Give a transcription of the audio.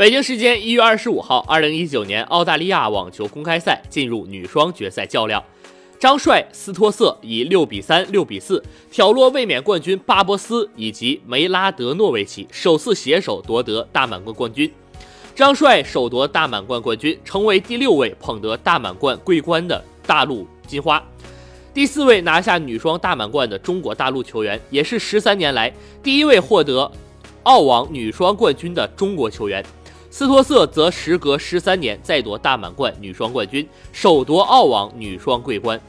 北京时间一月二十五号，二零一九年澳大利亚网球公开赛进入女双决赛较量，张帅、斯托瑟以六比三、六比四挑落卫冕冠军巴博斯以及梅拉德诺维奇，首次携手夺得大满贯冠军。张帅首夺大满贯冠军，成为第六位捧得大满贯桂冠的大陆金花，第四位拿下女双大满贯的中国大陆球员，也是十三年来第一位获得澳网女双冠军的中国球员。斯托瑟则时隔十三年再夺大满贯女双冠军，首夺澳网女双桂冠。